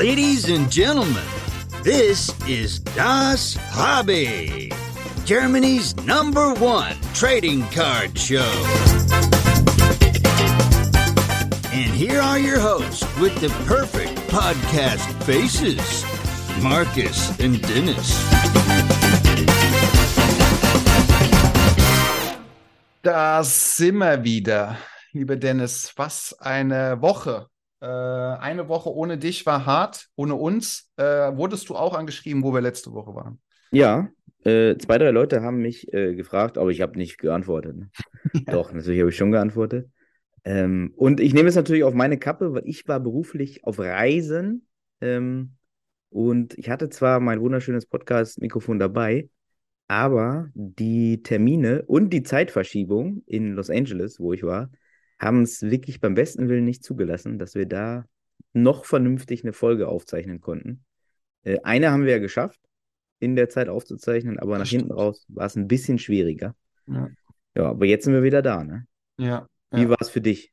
Ladies and gentlemen, this is Das Hobby, Germany's number one trading card show. And here are your hosts with the perfect podcast faces Marcus and Dennis. Da sind wir wieder, lieber Dennis. Was eine Woche. Äh, eine Woche ohne dich war hart, ohne uns. Äh, wurdest du auch angeschrieben, wo wir letzte Woche waren? Ja, äh, zwei, drei Leute haben mich äh, gefragt, aber ich habe nicht geantwortet. Ne? Ja. Doch, natürlich habe ich schon geantwortet. Ähm, und ich nehme es natürlich auf meine Kappe, weil ich war beruflich auf Reisen. Ähm, und ich hatte zwar mein wunderschönes Podcast-Mikrofon dabei, aber die Termine und die Zeitverschiebung in Los Angeles, wo ich war, haben es wirklich beim besten Willen nicht zugelassen, dass wir da noch vernünftig eine Folge aufzeichnen konnten. Äh, eine haben wir ja geschafft, in der Zeit aufzuzeichnen, aber nach hinten raus war es ein bisschen schwieriger. Ja. ja, aber jetzt sind wir wieder da, ne? Ja. Wie ja. war es für dich?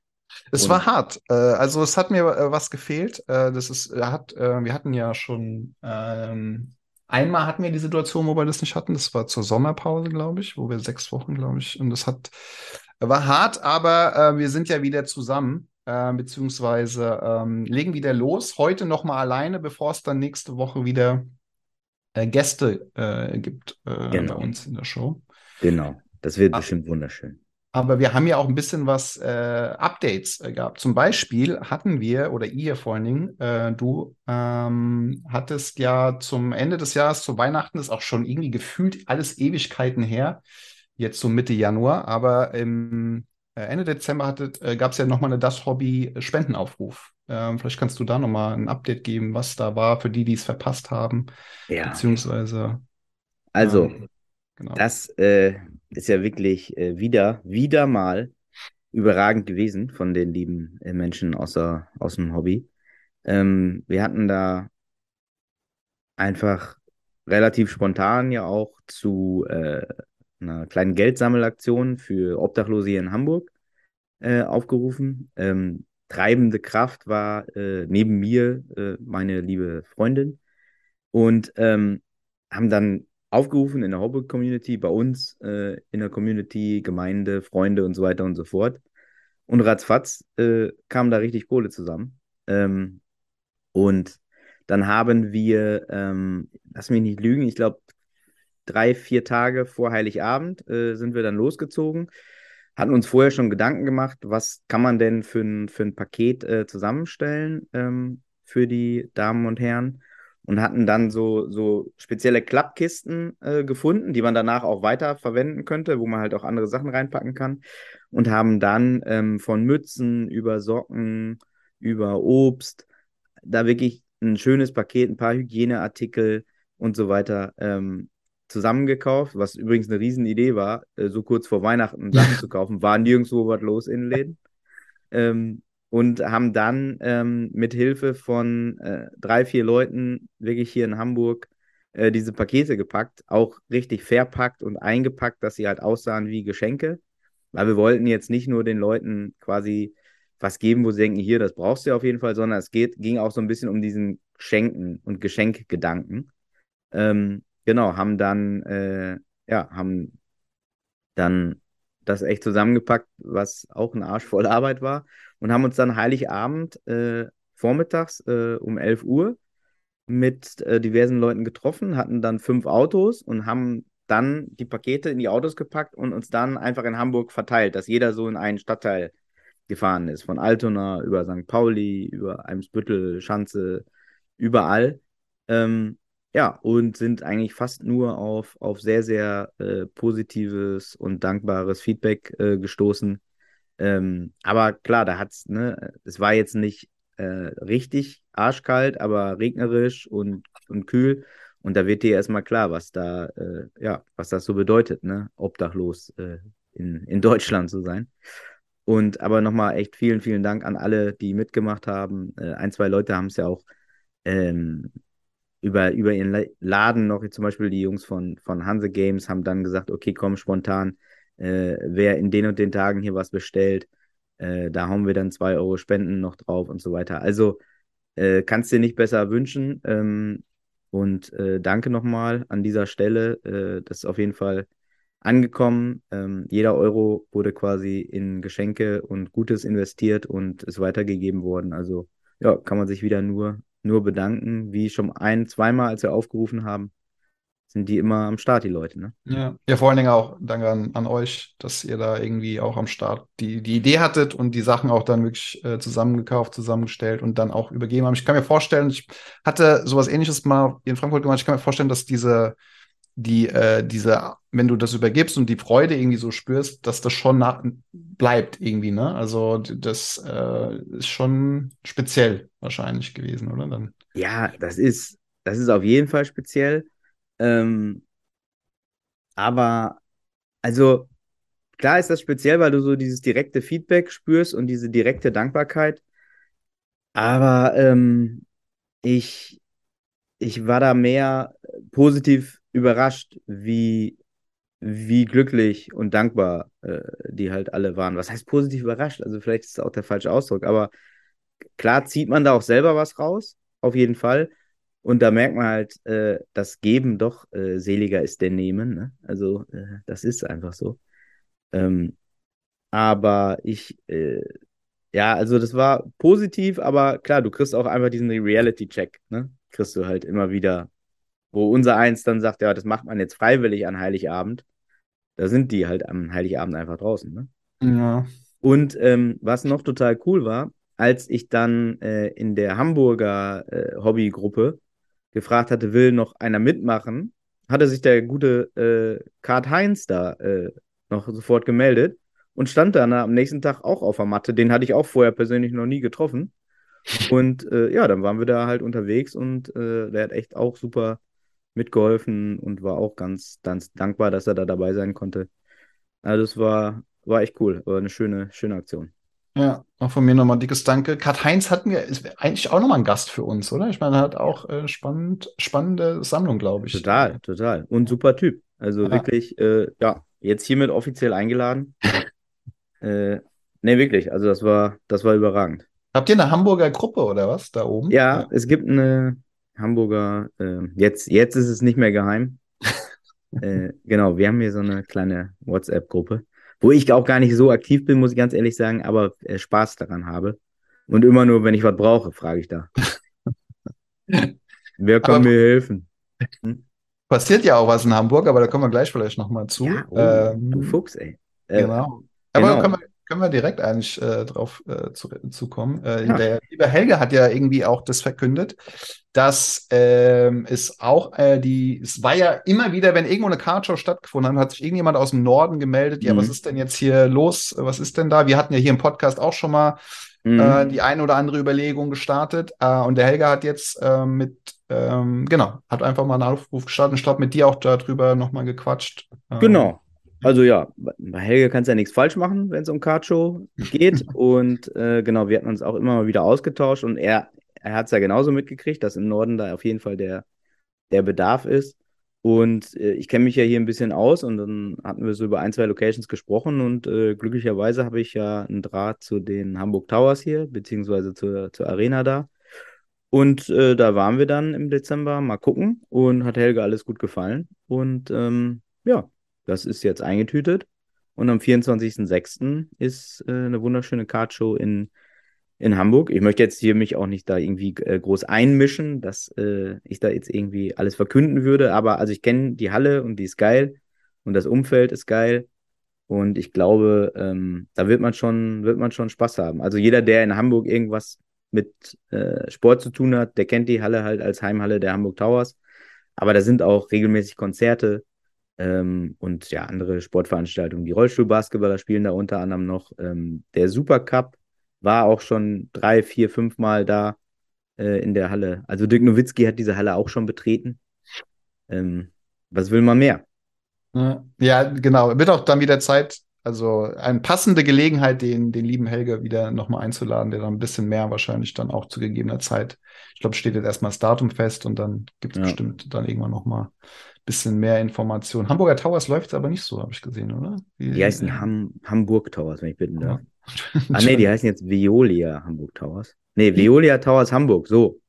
Es und war hart. Äh, also es hat mir äh, was gefehlt. das ist, hat, wir hatten ja schon ähm, Einmal hatten wir die Situation, wo wir das nicht hatten. Das war zur Sommerpause, glaube ich, wo wir sechs Wochen, glaube ich. Und das hat, war hart, aber äh, wir sind ja wieder zusammen, äh, beziehungsweise ähm, legen wieder los. Heute nochmal alleine, bevor es dann nächste Woche wieder äh, Gäste äh, gibt äh, genau. bei uns in der Show. Genau, das wird Ach. bestimmt wunderschön. Aber wir haben ja auch ein bisschen was äh, Updates gehabt. Zum Beispiel hatten wir, oder ihr vor allen Dingen, du ähm, hattest ja zum Ende des Jahres, zu Weihnachten, ist auch schon irgendwie gefühlt alles Ewigkeiten her, jetzt so Mitte Januar, aber im äh, Ende Dezember äh, gab es ja nochmal eine Das Hobby Spendenaufruf. Ähm, vielleicht kannst du da nochmal ein Update geben, was da war für die, die es verpasst haben. Ja. Beziehungsweise. Also, ähm, genau. das äh, ist ja wirklich äh, wieder, wieder mal überragend gewesen von den lieben äh, Menschen außer, aus dem Hobby. Ähm, wir hatten da einfach relativ spontan ja auch zu äh, einer kleinen Geldsammelaktion für Obdachlose hier in Hamburg äh, aufgerufen. Ähm, treibende Kraft war äh, neben mir äh, meine liebe Freundin und ähm, haben dann aufgerufen in der Hobby-Community, bei uns äh, in der Community, Gemeinde, Freunde und so weiter und so fort. Und ratzfatz äh, kam da richtig Kohle zusammen. Ähm, und dann haben wir, ähm, lass mich nicht lügen, ich glaube, drei, vier Tage vor Heiligabend äh, sind wir dann losgezogen, hatten uns vorher schon Gedanken gemacht, was kann man denn für ein, für ein Paket äh, zusammenstellen ähm, für die Damen und Herren und hatten dann so, so spezielle Klappkisten äh, gefunden, die man danach auch weiter verwenden könnte, wo man halt auch andere Sachen reinpacken kann. Und haben dann ähm, von Mützen über Socken, über Obst, da wirklich ein schönes Paket, ein paar Hygieneartikel und so weiter ähm, zusammengekauft, was übrigens eine Riesenidee war, äh, so kurz vor Weihnachten Sachen zu kaufen, war nirgendwo was los in Läden. Ähm, und haben dann ähm, mit Hilfe von äh, drei, vier Leuten wirklich hier in Hamburg äh, diese Pakete gepackt, auch richtig verpackt und eingepackt, dass sie halt aussahen wie Geschenke. Weil wir wollten jetzt nicht nur den Leuten quasi was geben, wo sie denken, hier, das brauchst du ja auf jeden Fall, sondern es geht, ging auch so ein bisschen um diesen Schenken und Geschenkgedanken. Ähm, genau, haben dann, äh, ja, haben dann das echt zusammengepackt, was auch ein Arsch voll Arbeit war und haben uns dann Heiligabend äh, vormittags äh, um 11 Uhr mit äh, diversen Leuten getroffen, hatten dann fünf Autos und haben dann die Pakete in die Autos gepackt und uns dann einfach in Hamburg verteilt, dass jeder so in einen Stadtteil gefahren ist, von Altona über St. Pauli, über Eimsbüttel, Schanze, überall. Ähm, ja, und sind eigentlich fast nur auf, auf sehr, sehr äh, positives und dankbares Feedback äh, gestoßen. Ähm, aber klar, da hat's, ne, es war jetzt nicht äh, richtig arschkalt, aber regnerisch und, und kühl. Und da wird dir erstmal klar, was da, äh, ja, was das so bedeutet, ne, obdachlos äh, in, in Deutschland zu sein. Und aber nochmal echt vielen, vielen Dank an alle, die mitgemacht haben. Äh, ein, zwei Leute haben es ja auch ähm, über, über ihren Laden noch, zum Beispiel die Jungs von, von Hanse Games haben dann gesagt, okay, komm, spontan, äh, wer in den und den Tagen hier was bestellt, äh, da hauen wir dann zwei Euro Spenden noch drauf und so weiter. Also äh, kannst dir nicht besser wünschen. Ähm, und äh, danke nochmal an dieser Stelle. Äh, das ist auf jeden Fall angekommen. Ähm, jeder Euro wurde quasi in Geschenke und Gutes investiert und ist weitergegeben worden. Also ja, kann man sich wieder nur, nur bedanken, wie schon ein, zweimal, als wir aufgerufen haben sind die immer am Start, die Leute, ne? Ja, ja vor allen Dingen auch danke an, an euch, dass ihr da irgendwie auch am Start die, die Idee hattet und die Sachen auch dann wirklich äh, zusammengekauft, zusammengestellt und dann auch übergeben haben. Ich kann mir vorstellen, ich hatte sowas ähnliches mal in Frankfurt gemacht, ich kann mir vorstellen, dass diese, die, äh, diese, wenn du das übergibst und die Freude irgendwie so spürst, dass das schon nach, bleibt irgendwie, ne? Also das äh, ist schon speziell wahrscheinlich gewesen, oder? Dann. Ja, das ist, das ist auf jeden Fall speziell. Ähm, aber, also, klar ist das speziell, weil du so dieses direkte Feedback spürst und diese direkte Dankbarkeit. Aber ähm, ich, ich war da mehr positiv überrascht, wie, wie glücklich und dankbar äh, die halt alle waren. Was heißt positiv überrascht? Also vielleicht ist das auch der falsche Ausdruck, aber klar zieht man da auch selber was raus, auf jeden Fall. Und da merkt man halt, äh, das Geben doch äh, seliger ist der Nehmen. Ne? Also äh, das ist einfach so. Ähm, aber ich, äh, ja, also das war positiv, aber klar, du kriegst auch einfach diesen Reality-Check, ne? Kriegst du halt immer wieder, wo unser Eins dann sagt, ja, das macht man jetzt freiwillig an Heiligabend. Da sind die halt am Heiligabend einfach draußen, ne? Ja. Und ähm, was noch total cool war, als ich dann äh, in der Hamburger äh, Hobbygruppe gefragt hatte, will noch einer mitmachen, hatte sich der gute äh, Kart Heinz da äh, noch sofort gemeldet und stand dann am nächsten Tag auch auf der Matte. Den hatte ich auch vorher persönlich noch nie getroffen. Und äh, ja, dann waren wir da halt unterwegs und äh, der hat echt auch super mitgeholfen und war auch ganz, ganz dankbar, dass er da dabei sein konnte. Also es war, war echt cool, war eine schöne, schöne Aktion. Ja, auch von mir nochmal ein dickes Danke. Kat Heinz hatten wir, ist eigentlich auch nochmal ein Gast für uns, oder? Ich meine, er hat auch äh, spannend, spannende Sammlung, glaube ich. Total, total. Und super Typ. Also ja. wirklich, äh, ja, jetzt hiermit offiziell eingeladen. äh, ne, wirklich. Also das war, das war überragend. Habt ihr eine Hamburger Gruppe oder was da oben? Ja, ja. es gibt eine Hamburger, äh, jetzt, jetzt ist es nicht mehr geheim. äh, genau, wir haben hier so eine kleine WhatsApp-Gruppe wo ich auch gar nicht so aktiv bin, muss ich ganz ehrlich sagen, aber äh, Spaß daran habe. Und immer nur, wenn ich was brauche, frage ich da. Wer kann aber mir helfen? Hm? Passiert ja auch was in Hamburg, aber da kommen wir gleich vielleicht nochmal zu. Ja, oh, ähm, du Fuchs, ey. Äh, genau. Aber genau. Können wir direkt eigentlich äh, drauf äh, zu, zu kommen. Äh, ja. Der liebe Helge hat ja irgendwie auch das verkündet, dass ähm, es auch äh, die, es war ja immer wieder, wenn irgendwo eine Cardshow stattgefunden hat, hat sich irgendjemand aus dem Norden gemeldet, mhm. ja, was ist denn jetzt hier los? Was ist denn da? Wir hatten ja hier im Podcast auch schon mal mhm. äh, die eine oder andere Überlegung gestartet. Äh, und der Helge hat jetzt äh, mit, ähm, genau, hat einfach mal einen Aufruf gestartet. Ich glaube, mit dir auch darüber nochmal gequatscht. Ähm, genau, also ja, bei Helge kannst du ja nichts falsch machen, wenn es um Kartshow geht. und äh, genau, wir hatten uns auch immer mal wieder ausgetauscht und er, er hat es ja genauso mitgekriegt, dass im Norden da auf jeden Fall der, der Bedarf ist. Und äh, ich kenne mich ja hier ein bisschen aus und dann hatten wir so über ein, zwei Locations gesprochen und äh, glücklicherweise habe ich ja einen Draht zu den Hamburg Towers hier, beziehungsweise zur, zur Arena da. Und äh, da waren wir dann im Dezember mal gucken und hat Helge alles gut gefallen. Und ähm, ja, das ist jetzt eingetütet. Und am 24.06. ist äh, eine wunderschöne Kartshow in, in Hamburg. Ich möchte jetzt hier mich auch nicht da irgendwie äh, groß einmischen, dass äh, ich da jetzt irgendwie alles verkünden würde. Aber also ich kenne die Halle und die ist geil und das Umfeld ist geil. Und ich glaube, ähm, da wird man schon, wird man schon Spaß haben. Also jeder, der in Hamburg irgendwas mit äh, Sport zu tun hat, der kennt die Halle halt als Heimhalle der Hamburg Towers. Aber da sind auch regelmäßig Konzerte ähm, und ja, andere Sportveranstaltungen. Die Rollstuhlbasketballer spielen da unter anderem noch. Ähm, der Supercup war auch schon drei, vier, fünf Mal da äh, in der Halle. Also Dirk Nowitzki hat diese Halle auch schon betreten. Ähm, was will man mehr? Ja, genau. Wird auch dann wieder Zeit, also eine passende Gelegenheit, den, den lieben Helge wieder nochmal einzuladen, der dann ein bisschen mehr wahrscheinlich dann auch zu gegebener Zeit. Ich glaube, steht jetzt erstmal das Datum fest und dann gibt es ja. bestimmt dann irgendwann nochmal bisschen mehr Informationen. Hamburger Towers läuft aber nicht so, habe ich gesehen, oder? Wie, die heißen Ham Hamburg Towers, wenn ich bitten darf. Ah, nee, die heißen jetzt Veolia Hamburg Towers. Nee, Veolia Towers Hamburg, so.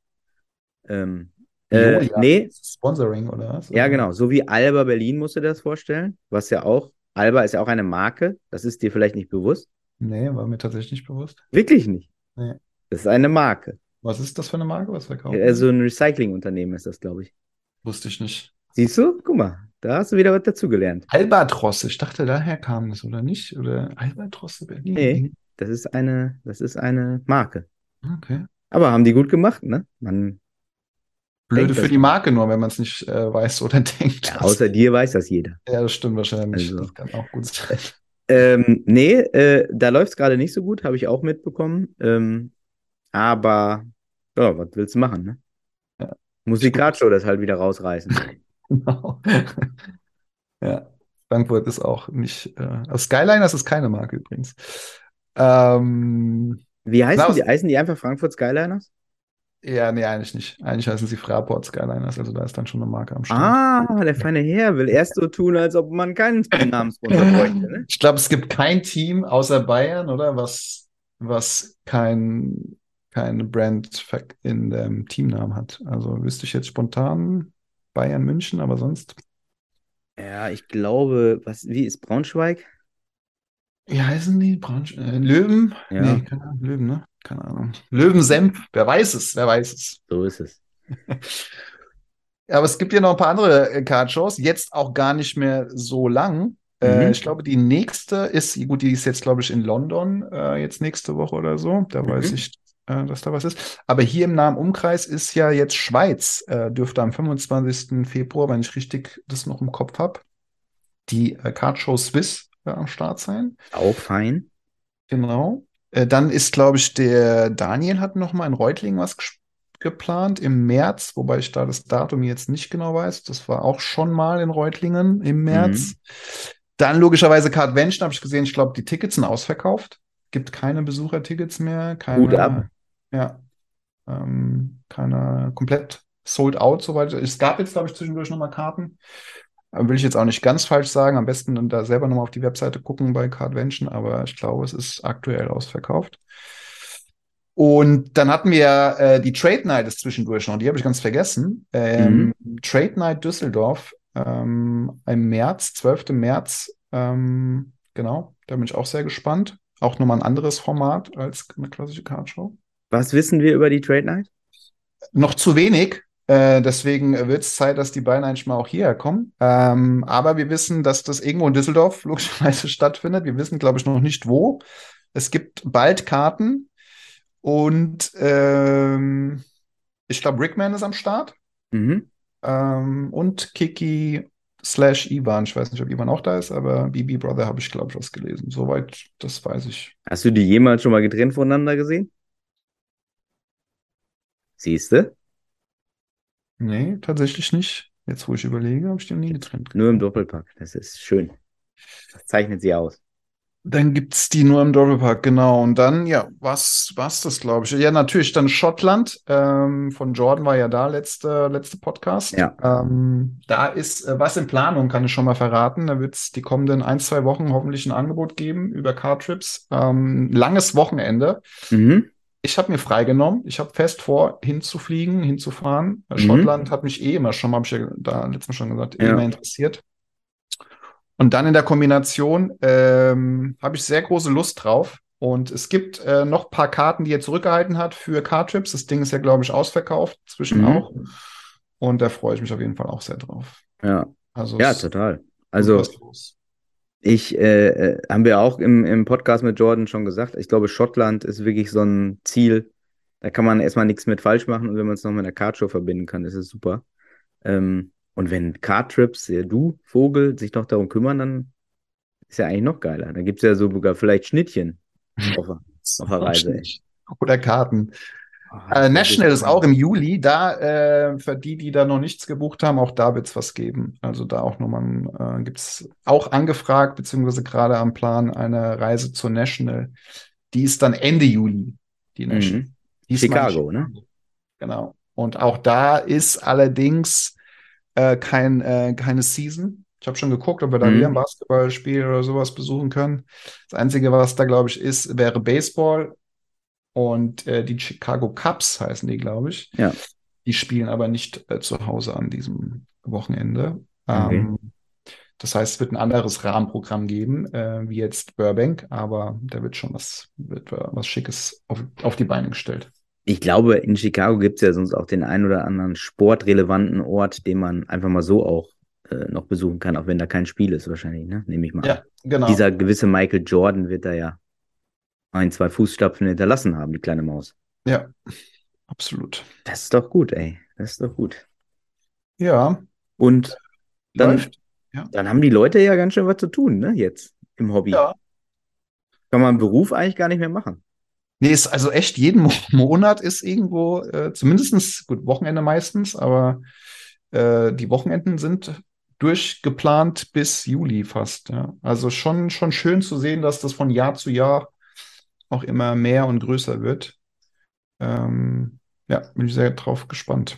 Ähm, äh, Veolia? nee, Sponsoring oder was? ja, genau. So wie Alba Berlin musst du dir das vorstellen. Was ja auch, Alba ist ja auch eine Marke. Das ist dir vielleicht nicht bewusst. Nee, war mir tatsächlich nicht bewusst. Wirklich nicht. Nee. Das ist eine Marke. Was ist das für eine Marke? Was verkauft? Ja, so ein Recyclingunternehmen ist das, glaube ich. Wusste ich nicht. Siehst du? Guck mal, da hast du wieder was dazugelernt. Albatrosse, ich dachte, daher kam das, oder nicht? Oder Albatrosse Berlin? Nee. Das ist eine, das ist eine Marke. Okay. Aber haben die gut gemacht, ne? Man, Blöde für die Marke nur, wenn man es nicht äh, weiß oder denkt. ja, außer dir weiß das jeder. ja, das stimmt wahrscheinlich. Also. Das kann auch gut sein. Ähm, nee, äh, da läuft es gerade nicht so gut, habe ich auch mitbekommen. Ähm, aber, ja, was willst du machen, ne? Ja. Musikradio das halt wieder rausreißen. Genau. ja, Frankfurt ist auch nicht. Äh, also Skyliners ist keine Marke übrigens. Ähm, Wie heißen Na, die? Heißen die einfach Frankfurt Skyliners? ja, nee, eigentlich nicht. Eigentlich heißen sie Fraport Skyliners, also da ist dann schon eine Marke am Start. Ah, der feine Herr will erst so tun, als ob man keinen Namenssponsor bräuchte, ne? Ich glaube, es gibt kein Team außer Bayern, oder? Was, was kein, keine Brand in dem Teamnamen hat. Also wüsste ich jetzt spontan Bayern München, aber sonst. Ja, ich glaube, was, wie ist Braunschweig? Wie heißen die? Braunsch äh, Löwen? Ja. Nee, keine Ahnung. Löwen, ne? Keine Ahnung. Löwensenf, wer weiß es, wer weiß es. So ist es. Aber es gibt ja noch ein paar andere äh, Cardshows, jetzt auch gar nicht mehr so lang. Äh, Mhm. ich glaube, die nächste ist, gut, die ist jetzt, glaube ich, in London, äh, jetzt nächste Woche oder so. Da weiß Mhm. ich, äh, dass da was ist. Aber hier im nahen Umkreis ist ja jetzt Schweiz, äh, dürfte am 25. Februar, wenn ich richtig das noch im Kopf habe, die äh, Cardshow Swiss äh, am Start sein. Auch fein. Genau. Äh, dann ist, glaube ich, der Daniel hat noch mal in Reutlingen was ges- geplant im März, wobei ich da das Datum jetzt nicht genau weiß. Das war auch schon mal in Reutlingen im März. Dann logischerweise Cardvention habe ich gesehen. Ich glaube, die Tickets sind ausverkauft. Gibt keine Besuchertickets mehr. Keine, Hut ab. Ja. Ähm, keine komplett sold out, soweit. Es gab jetzt, glaube ich, zwischendurch noch mal Karten. Äh, Will ich jetzt auch nicht ganz falsch sagen. Am besten dann da selber nochmal auf die Webseite gucken bei Cardvention, aber ich glaube, es ist aktuell ausverkauft. Und dann hatten wir äh, die Trade Night ist zwischendurch noch, die habe ich ganz vergessen. Ähm, Trade Night Düsseldorf ähm, im März, 12. März. Ähm, genau, da bin ich auch sehr gespannt. Auch nochmal ein anderes Format als eine klassische Cardshow. Was wissen wir über die Trade Night? Noch zu wenig. Äh, deswegen wird es Zeit, dass die beiden eigentlich mal auch hierher kommen. Ähm, aber wir wissen, dass das irgendwo in Düsseldorf logischerweise stattfindet. Wir wissen, glaube ich, noch nicht wo. Es gibt bald Karten und ähm, ich glaube, Rickman ist am Start Mhm. ähm, und Kiki slash Ivan. Ich weiß nicht, ob Ivan auch da ist, aber BB Brother habe ich, glaube ich, was gelesen. Soweit, das weiß ich. Hast du die jemals schon mal getrennt voneinander gesehen? Siehste? Nee, tatsächlich nicht. Jetzt, wo ich überlege, habe ich die noch nie getrennt. Nur im Doppelpack. Das ist schön. Das zeichnet sie aus. Dann gibt's die nur im Doppelpack, genau. Und dann, ja, was was das, glaube ich? Ja, natürlich dann Schottland. Ähm, von Jordan war ja da letzte, letzte Podcast. Ja. Ähm, da ist äh, was in Planung, kann ich schon mal verraten. Da wird's die kommenden ein, zwei Wochen hoffentlich ein Angebot geben über Cardtrips. Ähm, langes Wochenende. Mhm. Ich habe mir freigenommen. Ich habe fest vor, hinzufliegen, hinzufahren. Mhm. Schottland hat mich eh immer schon, habe ich ja da letztes Mal schon gesagt, eh Ja. immer interessiert. Und dann in der Kombination ähm, habe ich sehr große Lust drauf. Und es gibt äh, noch ein paar Karten, die er zurückgehalten hat für Cardtrips. Das Ding ist ja, glaube ich, ausverkauft, zwischen Mhm. auch. Und da freue ich mich auf jeden Fall auch sehr drauf. Ja. Also Ja, total. Also. Ich, äh, äh, haben wir auch im, im Podcast mit Jordan schon gesagt, ich glaube, Schottland ist wirklich so ein Ziel. Da kann man erstmal nichts mit falsch machen und wenn man es noch mit einer Cardshow verbinden kann, ist es super. Ähm, und wenn Cardtrips, ja, du, Vogel, sich noch darum kümmern, dann ist ja eigentlich noch geiler. Dann gibt es ja sogar vielleicht Schnittchen auf, der- auf der Reise. ey. Oder Karten. Äh, National ist auch im Juli. Da, äh, für die, die da noch nichts gebucht haben, auch da wird es was geben. Also da auch nochmal, äh, gibt es auch angefragt, beziehungsweise gerade am Plan eine Reise zur National. Die ist dann Ende Juli, die National. Mhm. Chicago, ne? Genau. Und auch da ist allerdings äh, kein, äh, keine Season. Ich habe schon geguckt, ob wir da Mhm. wieder ein Basketballspiel oder sowas besuchen können. Das Einzige, was da, glaube ich, ist, wäre Baseball. Und äh, die Chicago Cubs heißen die, glaube ich. Ja. Die spielen aber nicht äh, zu Hause an diesem Wochenende. Okay. Ähm, das heißt, es wird ein anderes Rahmenprogramm geben, äh, wie jetzt Burbank, aber da wird schon was, wird was Schickes auf, auf die Beine gestellt. Ich glaube, in Chicago gibt es ja sonst auch den ein oder anderen sportrelevanten Ort, den man einfach mal so auch äh, noch besuchen kann, auch wenn da kein Spiel ist, wahrscheinlich, ne? Nehme ich mal an. Ja, genau. Dieser gewisse Michael Jordan wird da ja ein, zwei Fußstapfen hinterlassen haben, die kleine Maus. Ja, absolut. Das ist doch gut, ey. Das ist doch gut. Ja, Und dann, läuft. dann haben die Leute ja ganz schön was zu tun, ne? Jetzt im Hobby. Ja. Kann man einen Beruf eigentlich gar nicht mehr machen. Nee, ist also echt jeden Mo Monat ist irgendwo, äh, zumindestens gut, Wochenende meistens, aber äh, die Wochenenden sind durchgeplant bis Juli fast. Ja. Also schon, schon schön zu sehen, dass das von Jahr zu Jahr auch immer mehr und größer wird. Ähm, ja, bin ich sehr drauf gespannt.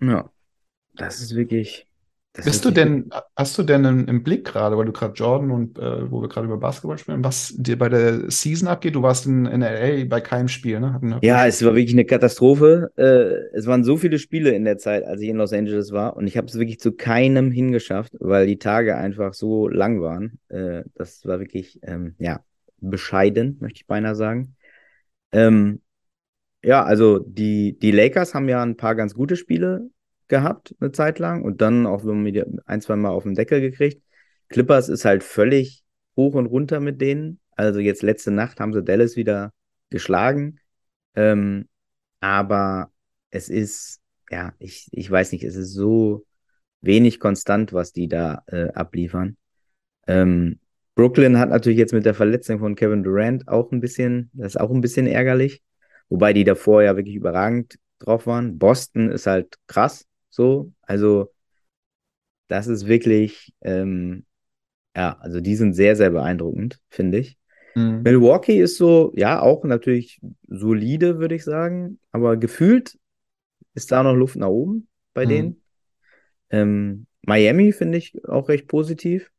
Ja. Das ist wirklich. Das Bist ist du denn, hast du denn im, im Blick gerade, weil du gerade Jordan und äh, wo wir gerade über Basketball spielen, was dir bei der Season abgeht? Du warst in, in LA bei keinem Spiel, ne? Hatten- Ja, es war wirklich eine Katastrophe. Äh, es waren so viele Spiele in der Zeit, als ich in Los Angeles war, und ich habe es wirklich zu keinem hingeschafft, weil die Tage einfach so lang waren. Äh, das war wirklich, ähm, ja, bescheiden, möchte ich beinahe sagen. Ähm, ja, also die, die Lakers haben ja ein paar ganz gute Spiele gehabt, eine Zeit lang, und dann auch ein, zwei Mal auf den Deckel gekriegt. Clippers ist halt völlig hoch und runter mit denen. Also jetzt letzte Nacht haben sie Dallas wieder geschlagen. Ähm, aber es ist, ja, ich, ich weiß nicht, es ist so wenig konstant, was die da äh, abliefern. Ähm, Brooklyn hat natürlich jetzt mit der Verletzung von Kevin Durant auch ein bisschen, das ist auch ein bisschen ärgerlich. Wobei die davor ja wirklich überragend drauf waren. Boston ist halt krass, so. Also, das ist wirklich, ähm, ja, also die sind sehr, sehr beeindruckend, finde ich. Mhm. Milwaukee ist so, ja, auch natürlich solide, würde ich sagen, aber gefühlt ist da noch Luft nach oben bei Mhm. denen. Ähm, Miami finde ich auch recht positiv.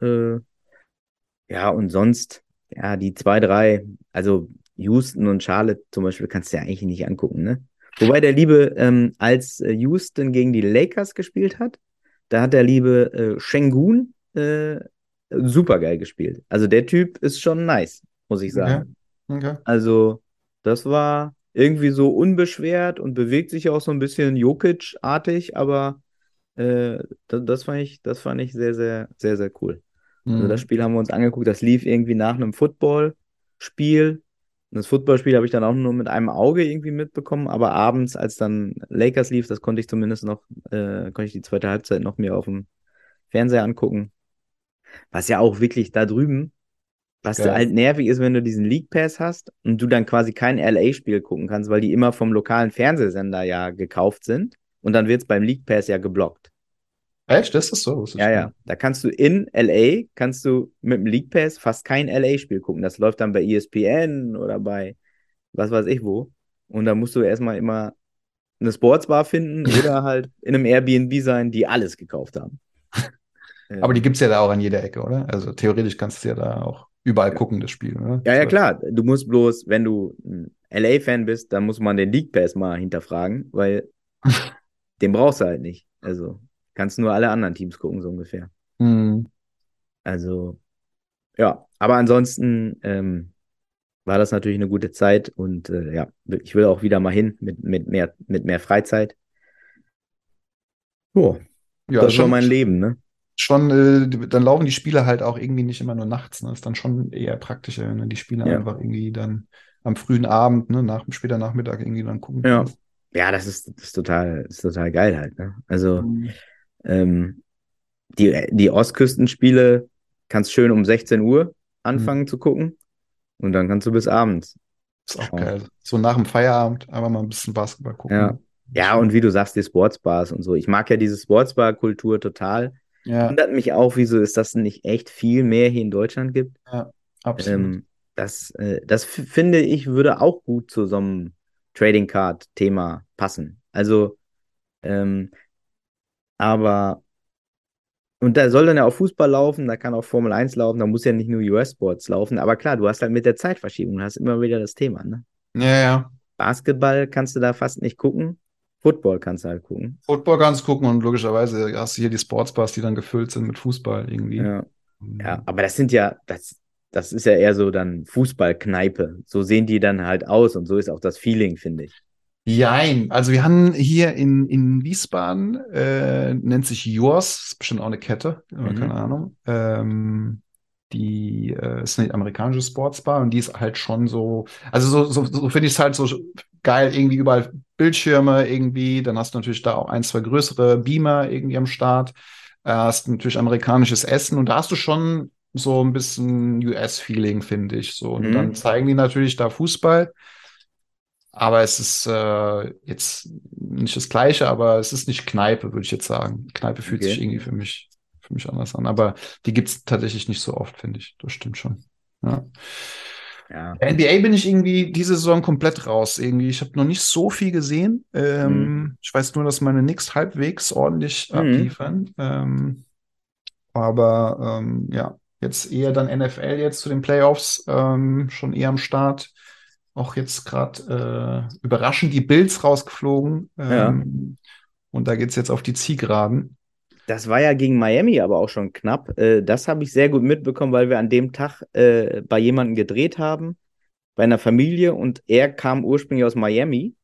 Äh, ja, und sonst, ja, die zwei, drei, also Houston und Charlotte zum Beispiel kannst du ja eigentlich nicht angucken, ne? Wobei der Liebe, ähm, als äh, Houston gegen die Lakers gespielt hat, da hat der liebe äh, Şengün äh, super geil gespielt. Also der Typ ist schon nice, muss ich sagen. Okay. Also, das war irgendwie so unbeschwert und bewegt sich auch so ein bisschen Jokic-artig, aber äh, das, das fand ich, das fand ich sehr, sehr, sehr, sehr cool. Also das Mhm. Spiel haben wir uns angeguckt, das lief irgendwie nach einem Footballspiel. Und das Footballspiel habe ich dann auch nur mit einem Auge irgendwie mitbekommen, aber abends, als dann Lakers lief, das konnte ich zumindest noch, äh, konnte ich die zweite Halbzeit noch mir auf dem Fernseher angucken. Was ja auch wirklich da drüben, was Geil. halt nervig ist, wenn du diesen League Pass hast und du dann quasi kein LA-Spiel gucken kannst, weil die immer vom lokalen Fernsehsender ja gekauft sind. Und dann wird es beim League Pass ja geblockt. Echt? Das ist so? Das ist Ja, ja. Da kannst du in LA, kannst du mit dem League Pass fast kein LA-Spiel gucken. Das läuft dann bei ESPN oder bei was weiß ich wo. Und da musst du erstmal immer eine Sportsbar finden oder halt in einem Airbnb sein, die alles gekauft haben. Aber die gibt es ja da auch an jeder Ecke, oder? Also theoretisch kannst du ja da auch überall gucken, das Spiel, oder? Ja, ja, klar. Du musst bloß, wenn du ein LA-Fan bist, dann muss man den League Pass mal hinterfragen, weil den brauchst du halt nicht. Also kannst nur alle anderen Teams gucken, so ungefähr. Mhm. Also, ja, aber ansonsten ähm, war das natürlich eine gute Zeit und äh, ja, ich will auch wieder mal hin mit, mit, mehr, mit mehr Freizeit. Oh, Ja, das war schon, mein Leben, ne? schon äh, dann laufen die Spiele halt auch irgendwie nicht immer nur nachts, ne? Ist dann schon eher praktischer, wenn du die Spiele Ja. einfach irgendwie dann am frühen Abend, ne, nach später Nachmittag irgendwie dann gucken Ja. kannst. Ja, das ist, das ist total, das ist total geil halt, ne? Also, Mhm. Ähm, die, die Ostküstenspiele kannst schön um 16 Uhr anfangen zu gucken und dann kannst du bis abends. Ist auch geil. So nach dem Feierabend einfach mal ein bisschen Basketball gucken. Ja. Ja, und wie du sagst, die Sportsbars und so. Ich mag ja diese Sportsbar-Kultur total. Ja, Wundert mich auch, wieso es das nicht echt viel mehr hier in Deutschland gibt. absolut. Ähm, das äh, das finde ich, würde auch gut zu so einem Trading Card-Thema passen. Also, ähm, aber Und da soll dann ja auch Fußball laufen, da kann auch Formel 1 laufen, da muss ja nicht nur US-Sports laufen. Aber klar, du hast halt mit der Zeitverschiebung, hast immer wieder das Thema, ne? Ja, ja. Basketball kannst du da fast nicht gucken. Football kannst du halt gucken. Football kannst du gucken und logischerweise hast du hier die Sportsbars, die dann gefüllt sind mit Fußball irgendwie. Ja. Ja, aber das sind ja, das, das ist ja eher so dann Fußballkneipe. So sehen die dann halt aus und so ist auch das Feeling, finde ich. Jein, also wir haben hier in, in Wiesbaden, äh, nennt sich Yours, ist bestimmt auch eine Kette, Mhm. keine Ahnung. Ähm, die äh, ist eine amerikanische Sportsbar und die ist halt schon so, also so, so, so finde ich es halt so geil, irgendwie überall Bildschirme irgendwie, dann hast du natürlich da auch ein, zwei größere Beamer irgendwie am Start, äh, hast natürlich amerikanisches Essen und da hast du schon so ein bisschen US-Feeling, finde ich. So. Und Mhm. dann zeigen die natürlich da Fußball. Aber es ist äh, jetzt nicht das Gleiche, aber es ist nicht Kneipe, würde ich jetzt sagen. Kneipe fühlt Okay. sich irgendwie für mich, für mich anders an. Aber die gibt's tatsächlich nicht so oft, finde ich. Das stimmt schon. Ja. Ja. NBA bin ich irgendwie diese Saison komplett raus. Irgendwie, ich habe noch nicht so viel gesehen. Ähm, Mhm. Ich weiß nur, dass meine Knicks halbwegs ordentlich Mhm. abliefern. Ähm, aber ähm, ja, jetzt eher dann NFL jetzt zu den Playoffs ähm, schon eher am Start. Auch jetzt gerade äh, überraschend die Bills rausgeflogen. Ja. Ähm, Und da geht's jetzt auf die Zielgeraden. Das war ja gegen Miami aber auch schon knapp. Äh, das habe ich sehr gut mitbekommen, weil wir an dem Tag äh, bei jemandem gedreht haben, bei einer Familie und er kam ursprünglich aus Miami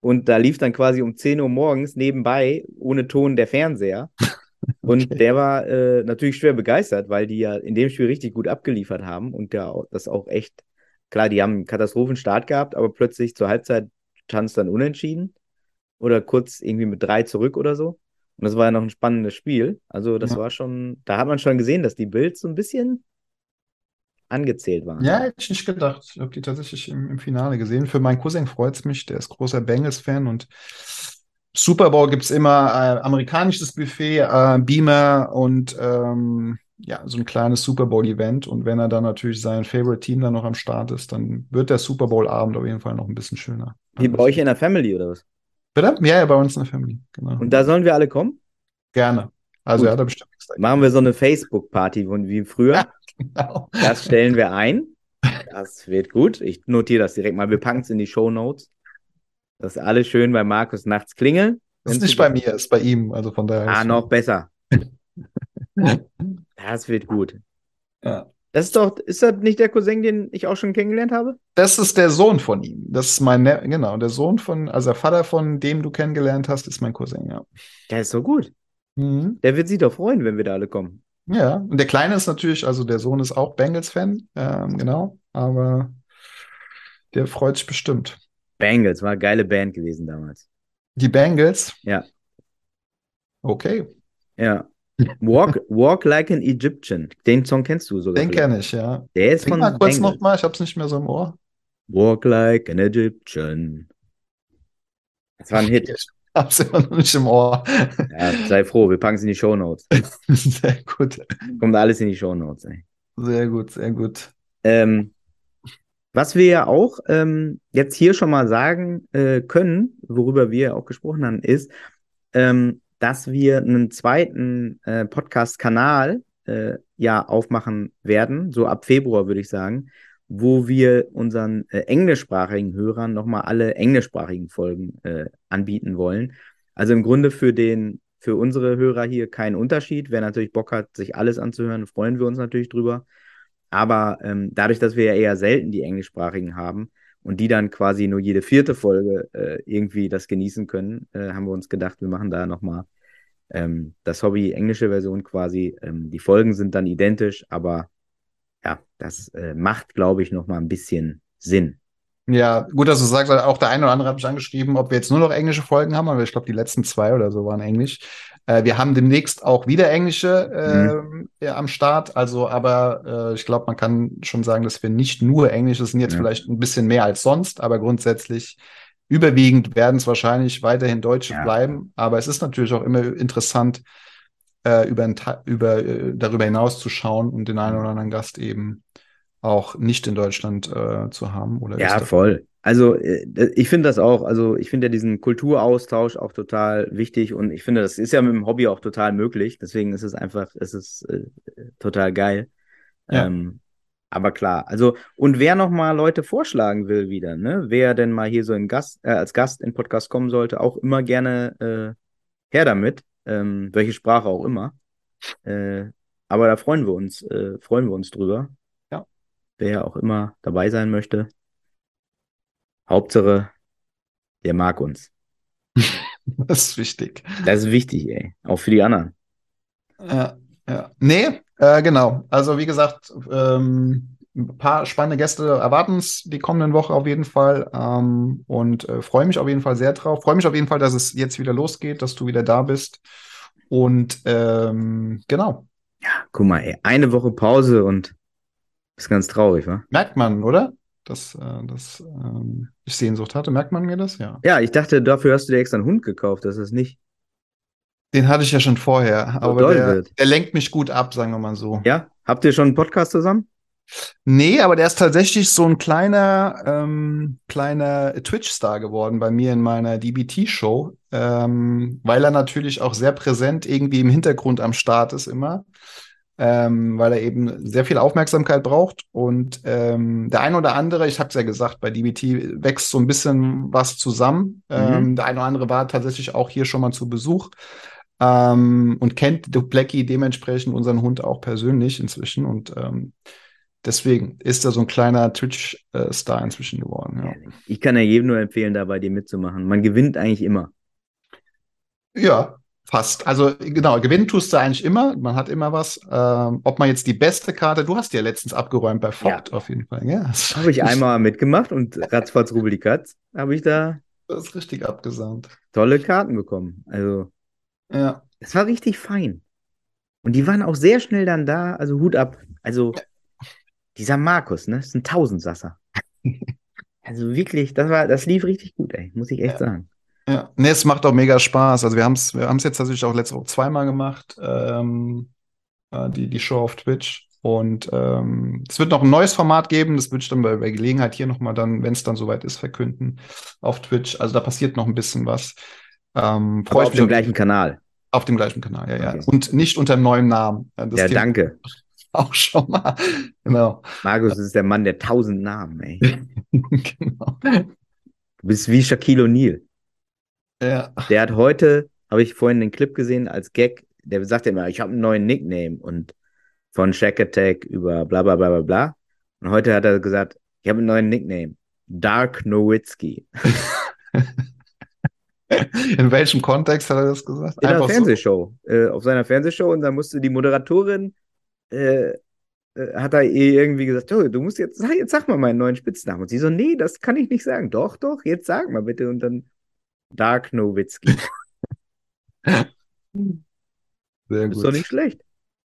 und da lief dann quasi um 10 Uhr morgens nebenbei ohne Ton der Fernseher. Und Okay. der war äh, natürlich schwer begeistert, weil die ja in dem Spiel richtig gut abgeliefert haben und ja das auch echt, klar, die haben einen Katastrophenstart gehabt, aber plötzlich zur Halbzeit stand es dann unentschieden oder kurz irgendwie mit drei zurück oder so. Und das war ja noch ein spannendes Spiel. Also das Ja. war schon, da hat man schon gesehen, dass die Bills so ein bisschen angezählt waren. Ja, hätte ich nicht gedacht. Ich habe die tatsächlich im, im Finale gesehen. Für meinen Cousin freut's mich. Der ist großer Bengals-Fan und Super Bowl gibt's immer äh, amerikanisches Buffet, äh, Beamer und ähm, ja, so ein kleines Super Bowl-Event. Und wenn er dann natürlich sein Favorite-Team dann noch am Start ist, dann wird der Super Bowl-Abend auf jeden Fall noch ein bisschen schöner. Wie bei euch in der Family oder was? Bitte? Ja, ja, bei uns in der Family. Genau. Und da sollen wir alle kommen? Gerne. Also Gut. er hat da bestimmt nichts dagegen. Machen wir so eine Facebook-Party wie früher. Genau. Das stellen wir ein. Das wird gut. Ich notiere das direkt mal. Wir packen es in die Show Notes. Dass alle schön bei Markus nachts klingeln. Das ist nicht bei mir, ist bei ihm. Also von daher. Ah, ist- noch besser. Das wird gut. Ja. Das ist doch, ist das nicht der Cousin, den ich auch schon kennengelernt habe? Das ist der Sohn von ihm. Das ist mein, Ne- genau, der Sohn von, also der Vater von dem du kennengelernt hast, ist mein Cousin, ja. Der ist so gut. Mhm. Der wird sich doch freuen, wenn wir da alle kommen. Ja, und der Kleine ist natürlich, also der Sohn ist auch Bengals-Fan, ähm, genau, aber der freut sich bestimmt. Bengals war eine geile Band gewesen damals. Die Bengals? Ja. Okay, Ja. Walk, Walk Like an Egyptian. Den Song kennst du sogar. den kenne ich, ja. Der ist Sing von mal kurz nochmal, ich hab's nicht mehr so im Ohr. Walk Like an Egyptian. Das war ein Hit. Ich hab's immer noch nicht im Ohr. Ja, sei froh, wir packen es in die Show Notes. Sehr gut, Kommt alles in die Show Notes. Ey. sehr gut, sehr gut. Ähm, was wir ja auch ähm, jetzt hier schon mal sagen äh, können, worüber wir auch gesprochen haben, ist, ähm, dass wir einen zweiten äh, Podcast-Kanal äh, ja aufmachen werden, so ab Februar würde ich sagen, wo wir unseren äh, englischsprachigen Hörern nochmal alle englischsprachigen Folgen äh, anbieten wollen. Also im Grunde für den, für unsere Hörer hier kein Unterschied. Wer natürlich Bock hat, sich alles anzuhören, freuen wir uns natürlich drüber. Aber ähm, dadurch, dass wir ja eher selten die englischsprachigen haben und die dann quasi nur jede vierte Folge äh, irgendwie das genießen können, äh, haben wir uns gedacht, wir machen da nochmal ähm, das Hobby englische Version quasi. Ähm, die Folgen sind dann identisch, aber ja, das äh, macht, glaube ich, nochmal ein bisschen Sinn. Ja, gut, dass du sagst, auch der eine oder andere hat mich angeschrieben, ob wir jetzt nur noch englische Folgen haben, aber ich glaube, die letzten zwei oder so waren Englisch. Äh, wir haben demnächst auch wieder englische ähm, ja, am Start, also aber äh, ich glaube, man kann schon sagen, dass wir nicht nur Englisch, das sind jetzt Ja. vielleicht ein bisschen mehr als sonst, aber grundsätzlich überwiegend werden es wahrscheinlich weiterhin Deutsche Ja. bleiben, aber es ist natürlich auch immer interessant, äh, über, über, äh, darüber hinaus zu schauen und den einen oder anderen Gast eben auch nicht in Deutschland äh, zu haben oder Ja, voll. Also, äh, ich finde das auch, also ich finde ja diesen Kulturaustausch auch total wichtig und ich finde, das ist ja mit dem Hobby auch total möglich. Deswegen ist es einfach, es ist äh, total geil. Ja. Ähm, aber klar, also, und wer nochmal Leute vorschlagen will wieder, ne, wer denn mal hier so in Gast, äh, als Gast in Podcast kommen sollte, auch immer gerne äh, her damit, ähm, welche Sprache auch immer. Äh, aber da freuen wir uns, äh, freuen wir uns drüber. Ja. Wer auch immer dabei sein möchte. Hauptsache, der mag uns. Das ist wichtig. Das ist wichtig, ey. Auch für die anderen. Ja, ja. Nee, äh, genau. Also wie gesagt, ähm, ein paar spannende Gäste erwarten uns die kommenden Woche auf jeden Fall. Ähm, und äh, freue mich auf jeden Fall sehr drauf. Freue mich auf jeden Fall, dass es jetzt wieder losgeht, dass du wieder da bist. Und ähm, genau. Ja, guck mal, ey. Eine Woche Pause und ist ganz traurig, wa? Merkt man, oder? Dass, äh, dass ähm, ich Sehnsucht hatte. Merkt man mir das? Ja. Ja, ich dachte, dafür hast du dir extra einen Hund gekauft. Das ist nicht. Den hatte ich ja schon vorher, aber doll der, der lenkt mich gut ab, sagen wir mal so. Ja? Habt ihr schon einen Podcast zusammen? Nee, aber der ist tatsächlich so ein kleiner, ähm, kleiner Twitch-Star geworden bei mir in meiner DBT-Show, ähm, weil er natürlich auch sehr präsent irgendwie im Hintergrund am Start ist immer, ähm, weil er eben sehr viel Aufmerksamkeit braucht und ähm, der eine oder andere, ich habe es ja gesagt, bei DBT wächst so ein bisschen was zusammen. Ähm, der eine oder andere war tatsächlich auch hier schon mal zu Besuch. Ähm, und kennt Blackie dementsprechend unseren Hund auch persönlich inzwischen und ähm, Deswegen ist er so ein kleiner Twitch-Star inzwischen geworden. Ja. Ich kann ja jedem nur empfehlen, da bei dir mitzumachen. Man gewinnt eigentlich immer. ja, fast. Also genau, gewinnen tust du eigentlich immer. Man hat immer was. Ähm, ob man jetzt die beste Karte, du hast die ja letztens abgeräumt bei Vogt auf jeden Fall. Ja, das Habe ich einmal mitgemacht und ratzfatz rubbel Katz habe ich da das ist richtig abgesahnt. tolle Karten bekommen. Also, Ja, es war richtig fein. Und die waren auch sehr schnell dann da. Also Hut ab. Also, dieser Markus, ne, ist ein Tausendsasser. Also wirklich, das war, das lief richtig gut, ey, muss ich echt Ja. sagen. Ja. Nee, es macht auch mega Spaß. Also wir haben es wir haben's jetzt tatsächlich auch letzte Woche zweimal gemacht, ähm, äh, die, die Show auf Twitch. Und ähm, es wird noch ein neues Format geben, das würde ich dann bei, bei Gelegenheit hier nochmal dann, wenn es dann soweit ist, verkünden auf Twitch. Also da passiert noch ein bisschen was. Ähm, Aber auf dem gleichen Kanal. Auf dem gleichen Kanal, ja, ja. Okay. Und nicht unter einem neuen Namen. Ja, das Ja, Thema danke. Auch schon mal. Genau. Markus ist der Mann der tausend Namen, ey. genau. Du bist wie Shaquille O'Neal. Ja. Der hat heute, habe ich vorhin den Clip gesehen als Gag, der sagt immer, ich habe einen neuen Nickname und von Shack Attack über bla bla bla bla bla. Und heute hat er gesagt, ich habe einen neuen Nickname. Dark Nowitzki. In welchem Kontext hat er das gesagt? In einer Einfach so? Fernsehshow. Äh, auf seiner Fernsehshow und dann musste die Moderatorin, äh, äh, hat er ihr irgendwie gesagt, oh, du musst jetzt, jetzt sag mal meinen neuen Spitznamen. Und sie so, nee, das kann ich nicht sagen. Doch, doch, jetzt sag mal bitte. Und dann Dark Nowitzki. Sehr Ist gut. doch nicht schlecht.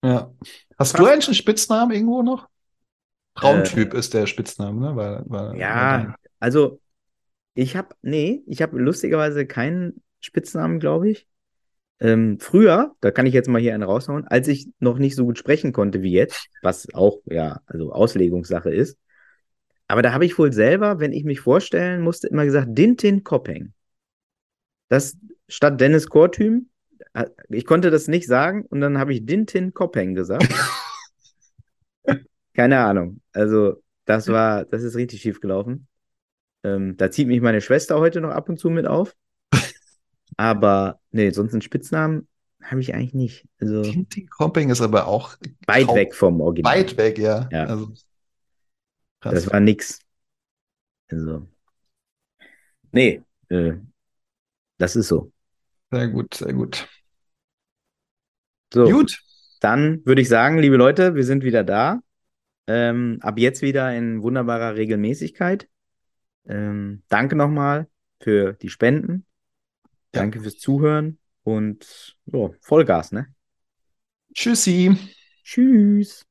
Ja. Hast du eigentlich einen Spitznamen irgendwo noch? Traumtyp ist der Spitzname, ne? Weil, weil, Äh. Ja, also ich habe, nee, ich habe lustigerweise keinen Spitznamen, glaube ich. Ähm, früher, da kann ich jetzt mal hier einen raushauen, als ich noch nicht so gut sprechen konnte wie jetzt, was auch, ja, also Auslegungssache ist. Aber da habe ich wohl selber, wenn ich mich vorstellen musste, immer gesagt, Dintin Koppeng. Das statt Dennis Kortüm, äh, ich konnte das nicht sagen und dann habe ich Dintin Koppeng gesagt. Keine Ahnung. Also, das war, das ist richtig schief gelaufen. Ähm, da zieht mich meine Schwester heute noch ab und zu mit auf. Aber nee, sonst einen Spitznamen habe ich eigentlich nicht. Also Tintin Comping ist aber auch weit weg vom Original. weit weg, ja. Ja. Also. Das war nix. Also. Nee, äh, das ist so. sehr gut, sehr gut. So, Gut. dann würde ich sagen, liebe Leute, wir sind wieder da. Ähm, ab jetzt wieder in wunderbarer Regelmäßigkeit. Ähm, danke nochmal für die Spenden. Ja. Danke fürs Zuhören und so, Vollgas, ne? Tschüssi. Tschüss.